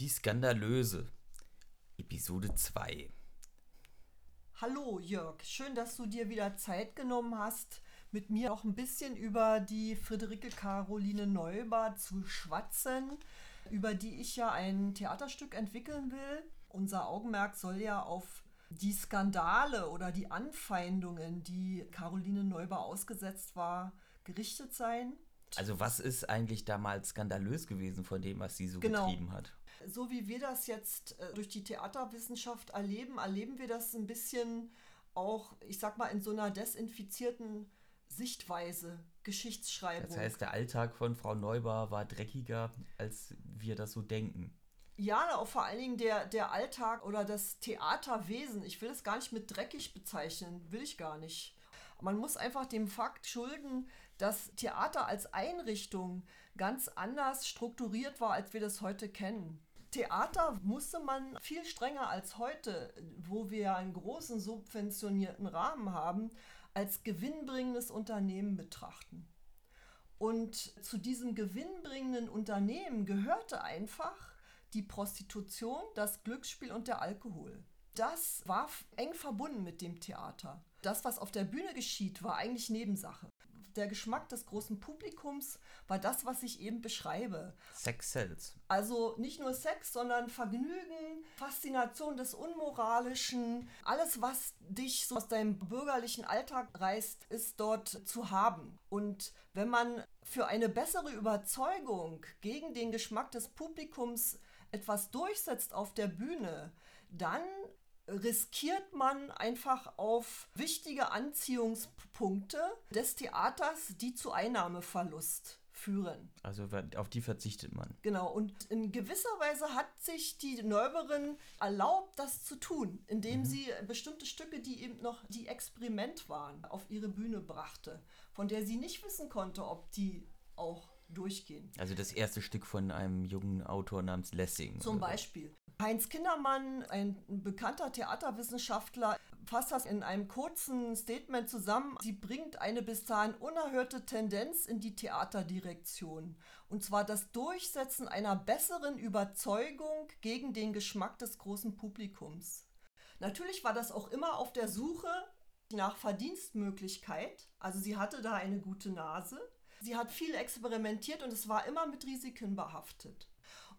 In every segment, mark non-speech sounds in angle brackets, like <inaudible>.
Die Skandalöse. Episode 2. Hallo Jörg, schön, dass du dir wieder Zeit genommen hast, mit mir auch ein bisschen über die Friederike Caroline Neuber zu schwatzen, über die ich ja ein Theaterstück entwickeln will. Unser Augenmerk soll ja auf die Skandale oder die Anfeindungen, die Caroline Neuber ausgesetzt war, gerichtet sein. Also was ist eigentlich damals skandalös gewesen von dem, was sie so Genau. getrieben hat? So wie wir das jetzt äh, durch die Theaterwissenschaft erleben, erleben wir das ein bisschen auch, ich sag mal, in so einer desinfizierten Sichtweise, Geschichtsschreibung. Das heißt, der Alltag von Frau Neuber war dreckiger, als wir das so denken. Ja, auch vor allen Dingen der, der Alltag oder das Theaterwesen. Ich will es gar nicht mit dreckig bezeichnen, will ich gar nicht. Man muss einfach dem Fakt schulden, dass Theater als Einrichtung ganz anders strukturiert war, als wir das heute kennen. Theater musste man viel strenger als heute, wo wir einen großen subventionierten Rahmen haben, als gewinnbringendes Unternehmen betrachten. Und zu diesem gewinnbringenden Unternehmen gehörte einfach die Prostitution, das Glücksspiel und der Alkohol. Das war eng verbunden mit dem Theater. Das, was auf der Bühne geschieht, war eigentlich Nebensache. Der Geschmack des großen Publikums war das, was ich eben beschreibe. Sex sells. Also nicht nur Sex, sondern Vergnügen, Faszination des Unmoralischen. Alles, was dich so aus deinem bürgerlichen Alltag reißt, ist dort zu haben. Und wenn man für eine bessere Überzeugung gegen den Geschmack des Publikums etwas durchsetzt auf der Bühne, dann riskiert man einfach auf wichtige Anziehungspunkte des Theaters, die zu Einnahmeverlust führen. Also auf die verzichtet man. Genau, und in gewisser Weise hat sich die Neuberin erlaubt, das zu tun, indem sie bestimmte Stücke, die eben noch die Experiment waren, auf ihre Bühne brachte, von der sie nicht wissen konnte, ob die auch durchgehen. Also das erste Stück von einem jungen Autor namens Lessing. Zum. Beispiel. Heinz Kindermann, ein bekannter Theaterwissenschaftler, fasst das in einem kurzen Statement zusammen. Sie bringt eine bis dahin unerhörte Tendenz in die Theaterdirektion. Und zwar das Durchsetzen einer besseren Überzeugung gegen den Geschmack des großen Publikums. Natürlich war das auch immer auf der Suche nach Verdienstmöglichkeit. Also sie hatte da eine gute Nase. Sie hat viel experimentiert und es war immer mit Risiken behaftet.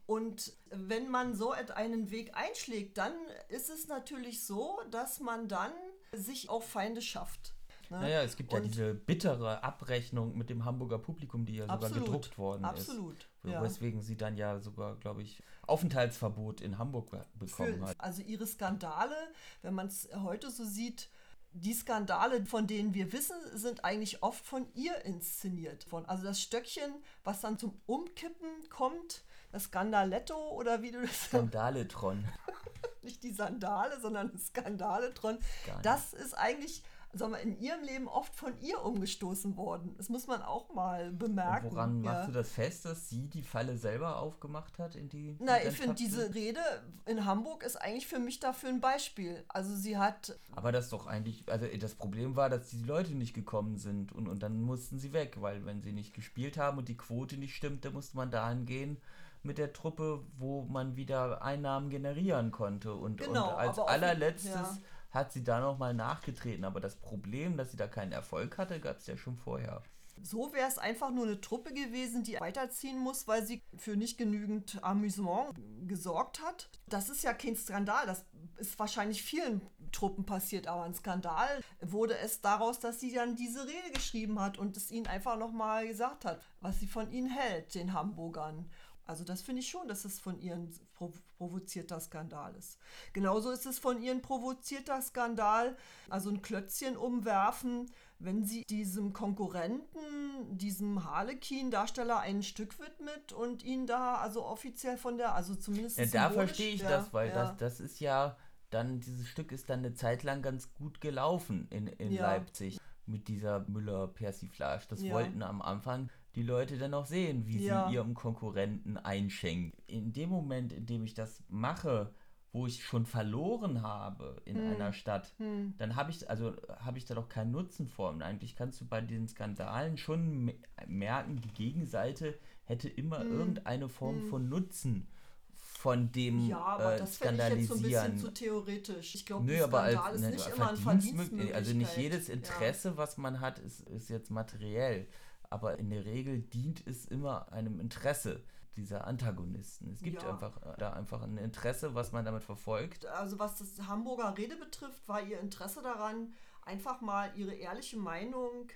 Und wenn man so einen Weg einschlägt, dann ist es natürlich so, dass man dann sich auch Feinde schafft. ne? Naja, es gibt ja Und- diese bittere Abrechnung mit dem Hamburger Publikum, die ja sogar Absolut, gedruckt worden absolut, ist. ja. Weswegen sie dann ja sogar, glaube ich, Aufenthaltsverbot in Hamburg be- bekommen Für, hat. also ihre Skandale, wenn man es heute so sieht, die Skandale, von denen wir wissen, sind eigentlich oft von ihr inszeniert. Von, also das Stöckchen, was dann zum Umkippen kommt, das Skandaletto oder wie du das Skandaletron. <laughs> nicht die Sandale, sondern Skandaletron. Skandal. Das ist eigentlich, sagen wir, in ihrem Leben oft von ihr umgestoßen worden. Das muss man auch mal bemerken. Woran ja. machst du das fest, dass sie die Falle selber aufgemacht hat, in die. Na, ich finde, diese? Rede in Hamburg ist eigentlich für mich dafür ein Beispiel. Also sie hat Aber das ist doch eigentlich, also das Problem war, dass die Leute nicht gekommen sind und, und dann mussten sie weg, weil wenn sie nicht gespielt haben und die Quote nicht stimmt, dann musste man dahin gehen mit der Truppe, wo man wieder Einnahmen generieren konnte. Und, Genau, und als allerletztes ja. Hat sie da nochmal nachgetreten. Aber das Problem, dass sie da keinen Erfolg hatte, gab es ja schon vorher. So wäre es einfach nur eine Truppe gewesen, die weiterziehen muss, weil sie für nicht genügend Amüsement gesorgt hat. Das ist ja kein Skandal, das ist wahrscheinlich vielen Truppen passiert, aber ein Skandal wurde es daraus, dass sie dann diese Rede geschrieben hat und es ihnen einfach nochmal gesagt hat, was sie von ihnen hält, den Hamburgern. Also das finde ich schon, dass es von ihren prov provozierter Skandal ist. Genauso ist es von ihren provozierter Skandal, also ein Klötzchen umwerfen, wenn sie diesem Konkurrenten, diesem Harlequin-Darsteller ein Stück widmet und ihn da also offiziell von der, also zumindest Ja, da verstehe ich ja, das, weil ja. das, das ist ja dann, dieses Stück ist dann eine Zeit lang ganz gut gelaufen in, in. Leipzig mit dieser Müller-Persiflage. Das wollten am Anfang die Leute dann auch sehen, wie Ja. sie ihrem Konkurrenten einschenken. In dem Moment, in dem ich das mache, wo ich schon verloren habe in Hm. einer Stadt, dann habe ich also habe ich da doch keinen Nutzen vor. Und eigentlich kannst du bei den Skandalen schon me- merken, die Gegenseite hätte immer Hm. irgendeine Form von Nutzen von dem ja, aber äh, das finde ich jetzt so ein bisschen Skandalisieren. zu theoretisch. Ich glaube, aber als Skandal ist ne, nicht immer ein Verdienstmöglich- Verdienstmöglichkeit. also nicht jedes Ja. Interesse, was man hat, ist, ist jetzt materiell. Aber in der Regel dient es immer einem Interesse dieser Antagonisten. Es gibt Ja. einfach äh, da einfach ein Interesse, was man damit verfolgt. Also was das Hamburger Rede betrifft, war ihr Interesse daran, einfach mal ihre ehrliche Meinung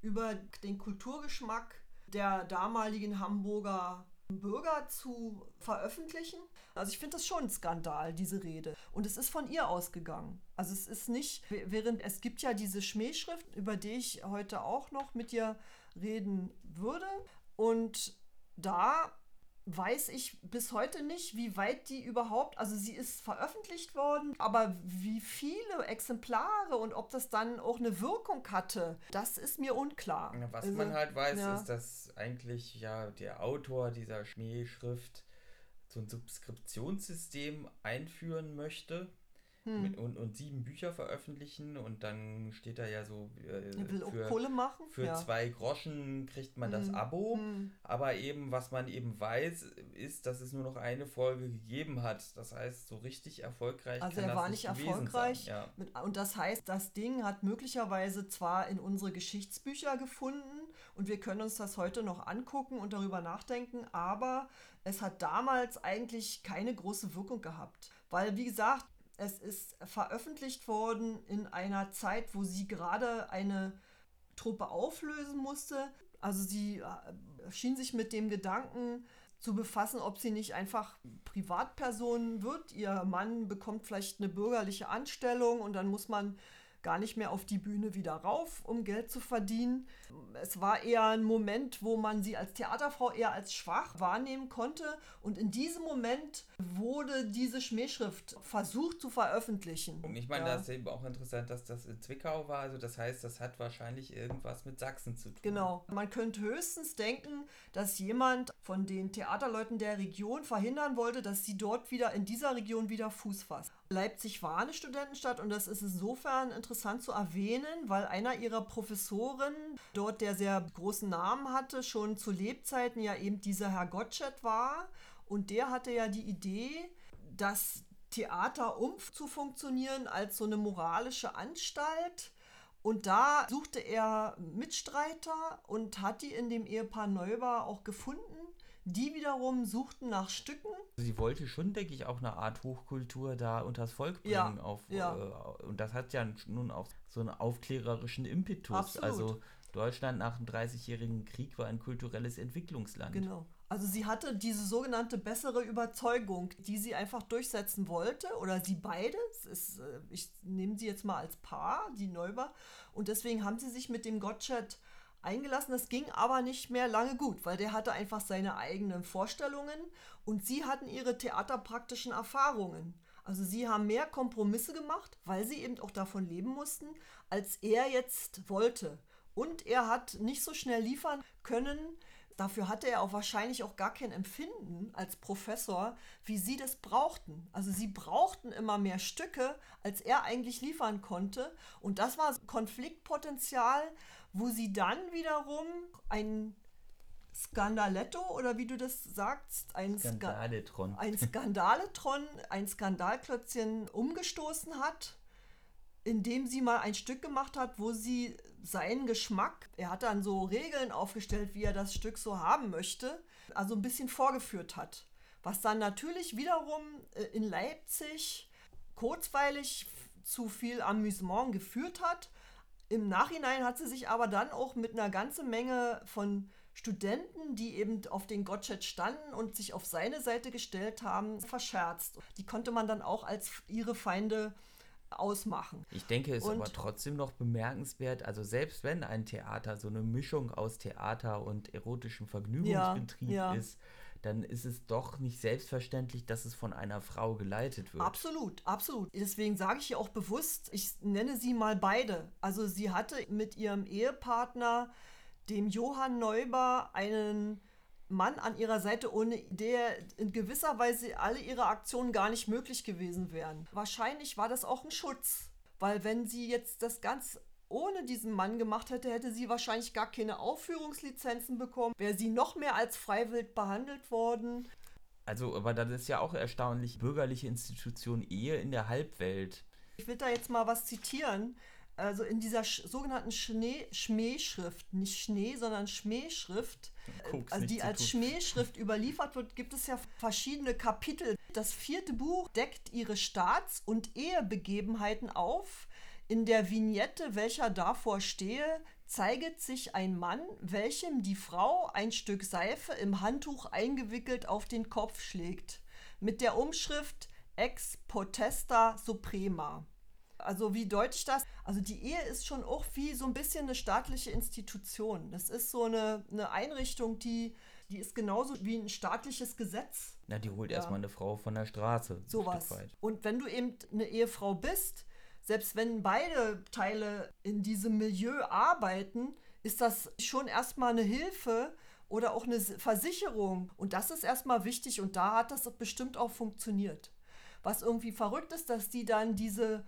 über den Kulturgeschmack der damaligen Hamburger Bürger zu veröffentlichen. Also ich finde das schon ein Skandal, diese Rede. Und es ist von ihr ausgegangen. Also es ist nicht, während es gibt ja diese Schmähschrift, über die ich heute auch noch mit dir reden würde. Und da weiß ich bis heute nicht, wie weit die überhaupt, also sie ist veröffentlicht worden, aber wie viele Exemplare und ob das dann auch eine Wirkung hatte, das ist mir unklar. Ja, Was Also, man halt weiß, ja. ist, dass eigentlich ja der Autor dieser Schmähschrift so ein Subskriptionssystem einführen möchte Hm. mit, und, und sieben Bücher veröffentlichen und dann steht da ja so äh, für, machen. für ja. zwei Groschen kriegt man das Hm, Abo. hm. Aber eben, was man eben weiß, ist, dass es nur noch eine Folge gegeben hat. Das heißt, so richtig erfolgreich Also er war nicht erfolgreich. Sein. Ja. Mit, und das heißt, das Ding hat möglicherweise zwar in unsere Geschichtsbücher gefunden und wir können uns das heute noch angucken und darüber nachdenken, aber es hat damals eigentlich keine große Wirkung gehabt. Weil, wie gesagt, es ist veröffentlicht worden in einer Zeit, wo sie gerade eine Truppe auflösen musste. Also sie äh, schien sich mit dem Gedanken zu befassen, ob sie nicht einfach Privatperson wird. Ihr Mann bekommt vielleicht eine bürgerliche Anstellung und dann muss man gar nicht mehr auf die Bühne wieder rauf, um Geld zu verdienen. Es war eher ein Moment, wo man sie als Theaterfrau eher als schwach wahrnehmen konnte. Und in diesem Moment wurde diese Schmähschrift versucht zu veröffentlichen. Und ich meine, Ja. das ist eben auch interessant, dass das in Zwickau war. Also das heißt, das hat wahrscheinlich irgendwas mit Sachsen zu tun. Genau. Man könnte höchstens denken, dass jemand von den Theaterleuten der Region verhindern wollte, dass sie dort wieder in dieser Region wieder Fuß fasst. Leipzig war eine Studentenstadt und das ist insofern interessant zu erwähnen, weil einer ihrer Professoren dort, der sehr großen Namen hatte, schon zu Lebzeiten ja eben dieser Herr Gottsched war und der hatte ja die Idee, das Theater umzufunktionieren als so eine moralische Anstalt. Und da suchte er Mitstreiter und hat die in dem Ehepaar Neuber auch gefunden. Die wiederum suchten nach Stücken. Sie wollte schon, denke ich, auch eine Art Hochkultur da unters Volk bringen. Ja, auf, ja. Äh, und das hat ja nun auch so einen aufklärerischen Impetus. Absolut. Also Deutschland nach dem 30-jährigen Krieg war ein kulturelles Entwicklungsland. Genau. Also sie hatte diese sogenannte bessere Überzeugung, die sie einfach durchsetzen wollte, oder sie beide, ist, äh, ich nehme sie jetzt mal als Paar, die Neuber, und deswegen haben sie sich mit dem Gottsched eingelassen. Das ging aber nicht mehr lange gut, weil der hatte einfach seine eigenen Vorstellungen und sie hatten ihre theaterpraktischen Erfahrungen. Also sie haben mehr Kompromisse gemacht, weil sie eben auch davon leben mussten, als er jetzt wollte. Und er hat nicht so schnell liefern können. Dafür hatte er auch wahrscheinlich auch gar kein Empfinden als Professor, wie sie das brauchten. Also sie brauchten immer mehr Stücke, als er eigentlich liefern konnte. Und das war Konfliktpotenzial, wo sie dann wiederum ein Skandaletto oder wie du das sagst, ein, Ska Skandaletron. ein Skandaletron, ein Skandalklötzchen umgestoßen hat, indem sie mal ein Stück gemacht hat, wo sie seinen Geschmack, er hat dann so Regeln aufgestellt, wie er das Stück so haben möchte, also ein bisschen vorgeführt hat. Was dann natürlich wiederum äh, in Leipzig kurzweilig zu viel Amüsement geführt hat. Im Nachhinein hat sie sich aber dann auch mit einer ganzen Menge von Studenten, die eben auf den Gottsched standen und sich auf seine Seite gestellt haben, verscherzt. Die konnte man dann auch als ihre Feinde ausmachen. Ich denke, es ist Und- aber trotzdem noch bemerkenswert, also selbst wenn ein Theater so eine Mischung aus Theater und erotischem Vergnügungsbetrieb ja. ist, dann ist es doch nicht selbstverständlich, dass es von einer Frau geleitet wird. Absolut, absolut. Deswegen sage ich ja auch bewusst, ich nenne sie mal beide. Also sie hatte mit ihrem Ehepartner, dem Johann Neuber, einen Mann an ihrer Seite, ohne der in gewisser Weise alle ihre Aktionen gar nicht möglich gewesen wären. Wahrscheinlich war das auch ein Schutz, weil wenn sie jetzt das ganz ohne diesen Mann gemacht hätte, hätte sie wahrscheinlich gar keine Aufführungslizenzen bekommen, wäre sie noch mehr als freiwillig behandelt worden. Also, aber das ist ja auch erstaunlich, bürgerliche Institution Ehe in der Halbwelt. Ich will da jetzt mal was zitieren. Also in dieser sch sogenannten Schnee Schmähschrift, nicht Schnee, sondern Schmähschrift, also die als Schmähschrift überliefert wird, gibt es ja verschiedene Kapitel. Das vierte Buch deckt ihre Staats- und Ehebegebenheiten auf. In der Vignette, welcher davor stehe, zeiget sich ein Mann, welchem die Frau ein Stück Seife im Handtuch eingewickelt auf den Kopf schlägt, mit der Umschrift Ex Potesta Suprema. Also wie deutlich das? Also die Ehe ist schon auch wie so ein bisschen eine staatliche Institution. Das ist so eine, eine Einrichtung, die, die ist genauso wie ein staatliches Gesetz. Na, die holt ja. erstmal eine Frau von der Straße. Sowas. Und wenn du eben eine Ehefrau bist, selbst wenn beide Teile in diesem Milieu arbeiten, ist das schon erstmal eine Hilfe oder auch eine Versicherung. Und das ist erstmal wichtig und da hat das bestimmt auch funktioniert. Was irgendwie verrückt ist, dass die dann diese,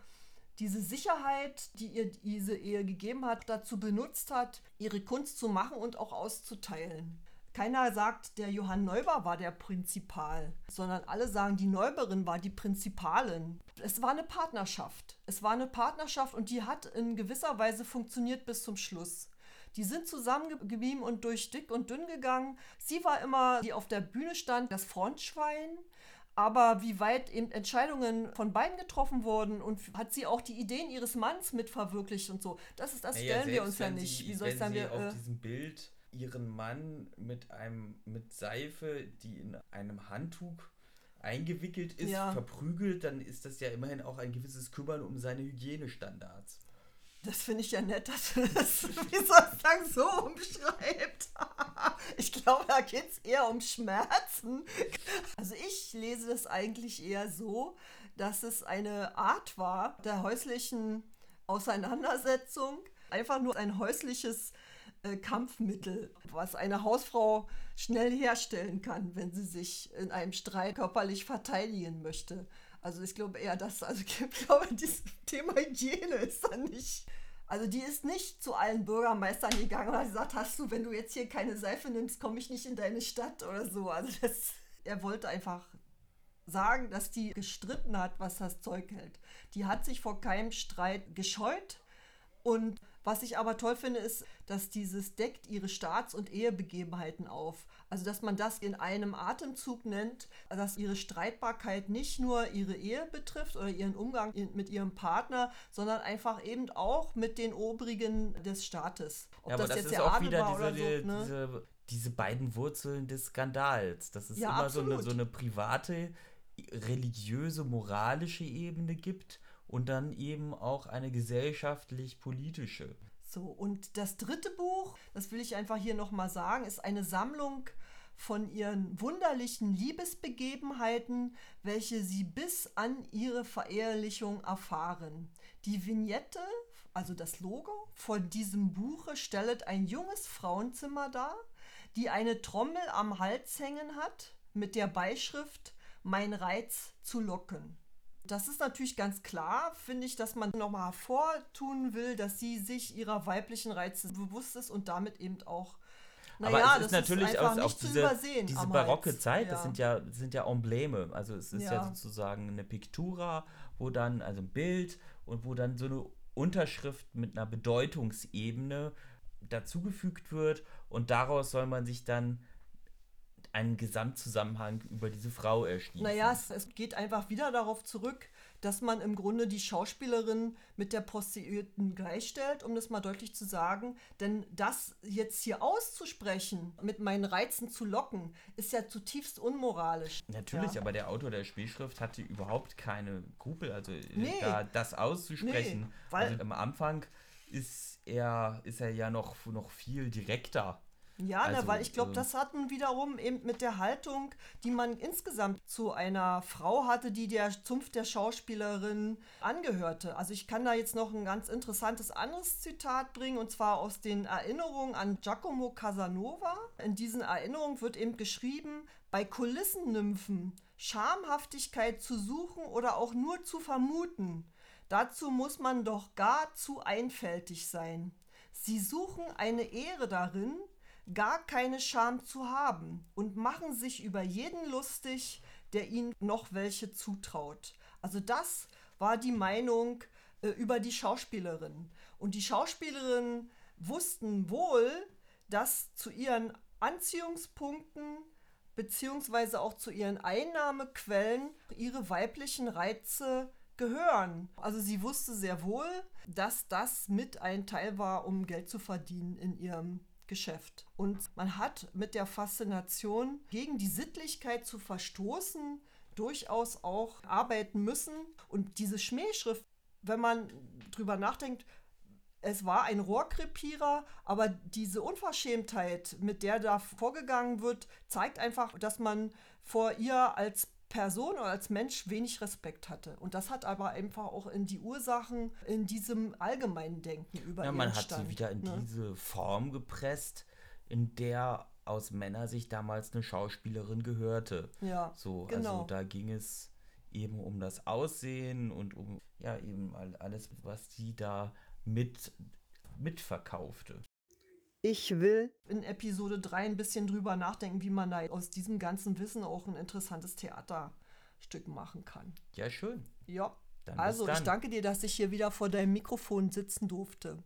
diese Sicherheit, die ihr diese Ehe gegeben hat, dazu benutzt hat, ihre Kunst zu machen und auch auszuteilen. Keiner sagt, der Johann Neuber war der Prinzipal, sondern alle sagen, die Neuberin war die Prinzipalin. Es war eine Partnerschaft. Es war eine Partnerschaft und die hat in gewisser Weise funktioniert bis zum Schluss. Die sind zusammengeblieben und durch dick und dünn gegangen. Sie war immer, die auf der Bühne stand, das Frontschwein. Aber wie weit eben Entscheidungen von beiden getroffen wurden und hat sie auch die Ideen ihres Manns mit verwirklicht und so. Das ist das naja, stellen wir uns ja nicht. Wie soll ich sagen, wir auf äh, diesem Bild ihren Mann mit einem mit Seife, die in einem Handtuch eingewickelt ist, ja. verprügelt, dann ist das ja immerhin auch ein gewisses Kümmern um seine Hygienestandards. Das finde ich ja nett, dass du das, <laughs> wie soll ich sagen, so umschreibt. <laughs> ich glaube, da geht es eher um Schmerzen. Also ich lese das eigentlich eher so, dass es eine Art war der häuslichen Auseinandersetzung, einfach nur ein häusliches äh, Kampfmittel, was eine Hausfrau schnell herstellen kann, wenn sie sich in einem Streit körperlich verteidigen möchte. Also ich glaube eher, dass, also ich <laughs> glaube, dieses Thema Hygiene ist dann nicht. Also die ist nicht zu allen Bürgermeistern gegangen und hat gesagt, hast du, wenn du jetzt hier keine Seife nimmst, komme ich nicht in deine Stadt oder so. Also das, er wollte einfach sagen, dass die gestritten hat, was das Zeug hält. Die hat sich vor keinem Streit gescheut und was ich aber toll finde, ist, dass dieses deckt ihre Staats- und Ehebegebenheiten auf. Also, dass man das in einem Atemzug nennt, dass ihre Streitbarkeit nicht nur ihre Ehe betrifft oder ihren Umgang mit ihrem Partner, sondern einfach eben auch mit den Obrigen des Staates. Ob ja, aber das, das jetzt ist auch wieder diese, so, ne? diese, diese, beiden Wurzeln des Skandals. Dass es ja, immer so eine, so eine private, religiöse, moralische Ebene gibt und dann eben auch eine gesellschaftlich-politische. So, und das dritte Buch, das will ich einfach hier nochmal sagen, ist eine Sammlung von ihren wunderlichen Liebesbegebenheiten, welche sie bis an ihre Verehrlichung erfahren. Die Vignette, also das Logo von diesem Buche, stellt ein junges Frauenzimmer dar, die eine Trommel am Hals hängen hat mit der Beischrift Mein Reiz zu locken. Das ist natürlich ganz klar, finde ich, dass man nochmal hervortun will, dass sie sich ihrer weiblichen Reize bewusst ist und damit eben auch. Naja, Aber es ist natürlich ist auch, auch diese, diese barocke Hals. Zeit, ja. das sind ja, sind ja Embleme. Also es ist ja. ja sozusagen eine Pictura, wo dann, also ein Bild und wo dann so eine Unterschrift mit einer Bedeutungsebene dazugefügt wird und daraus soll man sich dann einen Gesamtzusammenhang über diese Frau erschließen. Naja, es, es geht einfach wieder darauf zurück, dass man im Grunde die Schauspielerin mit der Prostituierten gleichstellt, um das mal deutlich zu sagen. Denn das jetzt hier auszusprechen, mit meinen Reizen zu locken, ist ja zutiefst unmoralisch. Natürlich, ja. aber der Autor der Spielschrift hatte überhaupt keine Skrupel, also äh, nee. da das auszusprechen. Nee, weil also am Anfang ist er, ist er ja noch, noch viel direkter ja, also, na, weil ich glaube, äh, das hatten wiederum eben mit der Haltung, die man insgesamt zu einer Frau hatte, die der Zunft der Schauspielerin angehörte. Also ich kann da jetzt noch ein ganz interessantes anderes Zitat bringen, und zwar aus den Erinnerungen an Giacomo Casanova. In diesen Erinnerungen wird eben geschrieben, bei Kulissennymphen Schamhaftigkeit zu suchen oder auch nur zu vermuten. Dazu muss man doch gar zu einfältig sein. Sie suchen eine Ehre darin, gar keine Scham zu haben und machen sich über jeden lustig, der ihnen noch welche zutraut. Also das war die Meinung äh, über die Schauspielerin. Und die Schauspielerinnen wussten wohl, dass zu ihren Anziehungspunkten beziehungsweise auch zu ihren Einnahmequellen ihre weiblichen Reize gehören. Also sie wusste sehr wohl, dass das mit ein Teil war, um Geld zu verdienen in ihrem Geschäft. Und man hat mit der Faszination gegen die Sittlichkeit zu verstoßen durchaus auch arbeiten müssen. Und diese Schmähschrift, wenn man drüber nachdenkt, es war ein Rohrkrepierer, aber diese Unverschämtheit, mit der da vorgegangen wird, zeigt einfach, dass man vor ihr als Person oder als Mensch wenig Respekt hatte. Und das hat aber einfach auch in die Ursachen in diesem allgemeinen Denken über Ja, man hat sie wieder in ne? diese Form gepresst, in der aus Männersicht damals eine Schauspielerin gehörte. Ja, so, also genau. also da ging es eben um das Aussehen und um ja eben alles, was sie da mit mitverkaufte. Ich will in Episode 3 ein bisschen drüber nachdenken, wie man da aus diesem ganzen Wissen auch ein interessantes Theaterstück machen kann. Ja, schön. Ja. Dann also, ich danke dir, dass ich hier wieder vor deinem Mikrofon sitzen durfte.